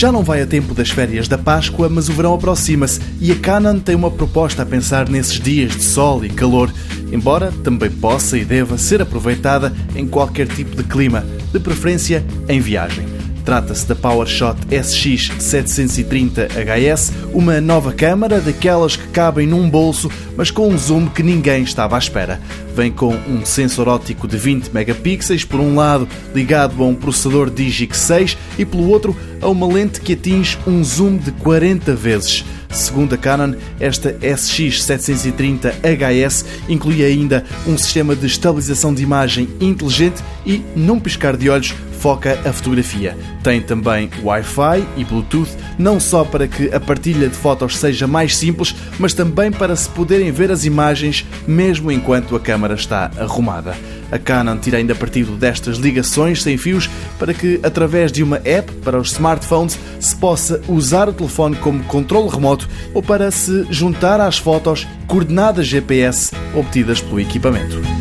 Já não vai a tempo das férias da Páscoa, mas o verão aproxima-se e a Canon tem uma proposta a pensar nesses dias de sol e calor, embora também possa e deva ser aproveitada em qualquer tipo de clima, de preferência em viagem. Trata-se da PowerShot SX730HS, uma nova câmara daquelas que cabem num bolso, mas com um zoom que ninguém estava à espera. Vem com um sensor óptico de 20 megapixels, por um lado ligado a um processador Digic 6 e pelo outro a uma lente que atinge um zoom de 40 vezes. Segundo a Canon, esta SX730HS inclui ainda um sistema de estabilização de imagem inteligente e, num piscar de olhos, foca a fotografia. Tem também Wi-Fi e Bluetooth, não só para que a partilha de fotos seja mais simples, mas também para se poderem ver as imagens mesmo enquanto a câmara está arrumada. A Canon tira ainda partido destas ligações sem fios para que, através de uma app para os smartphones, se possa usar o telefone como controle remoto ou para se juntar às fotos coordenadas GPS obtidas pelo equipamento.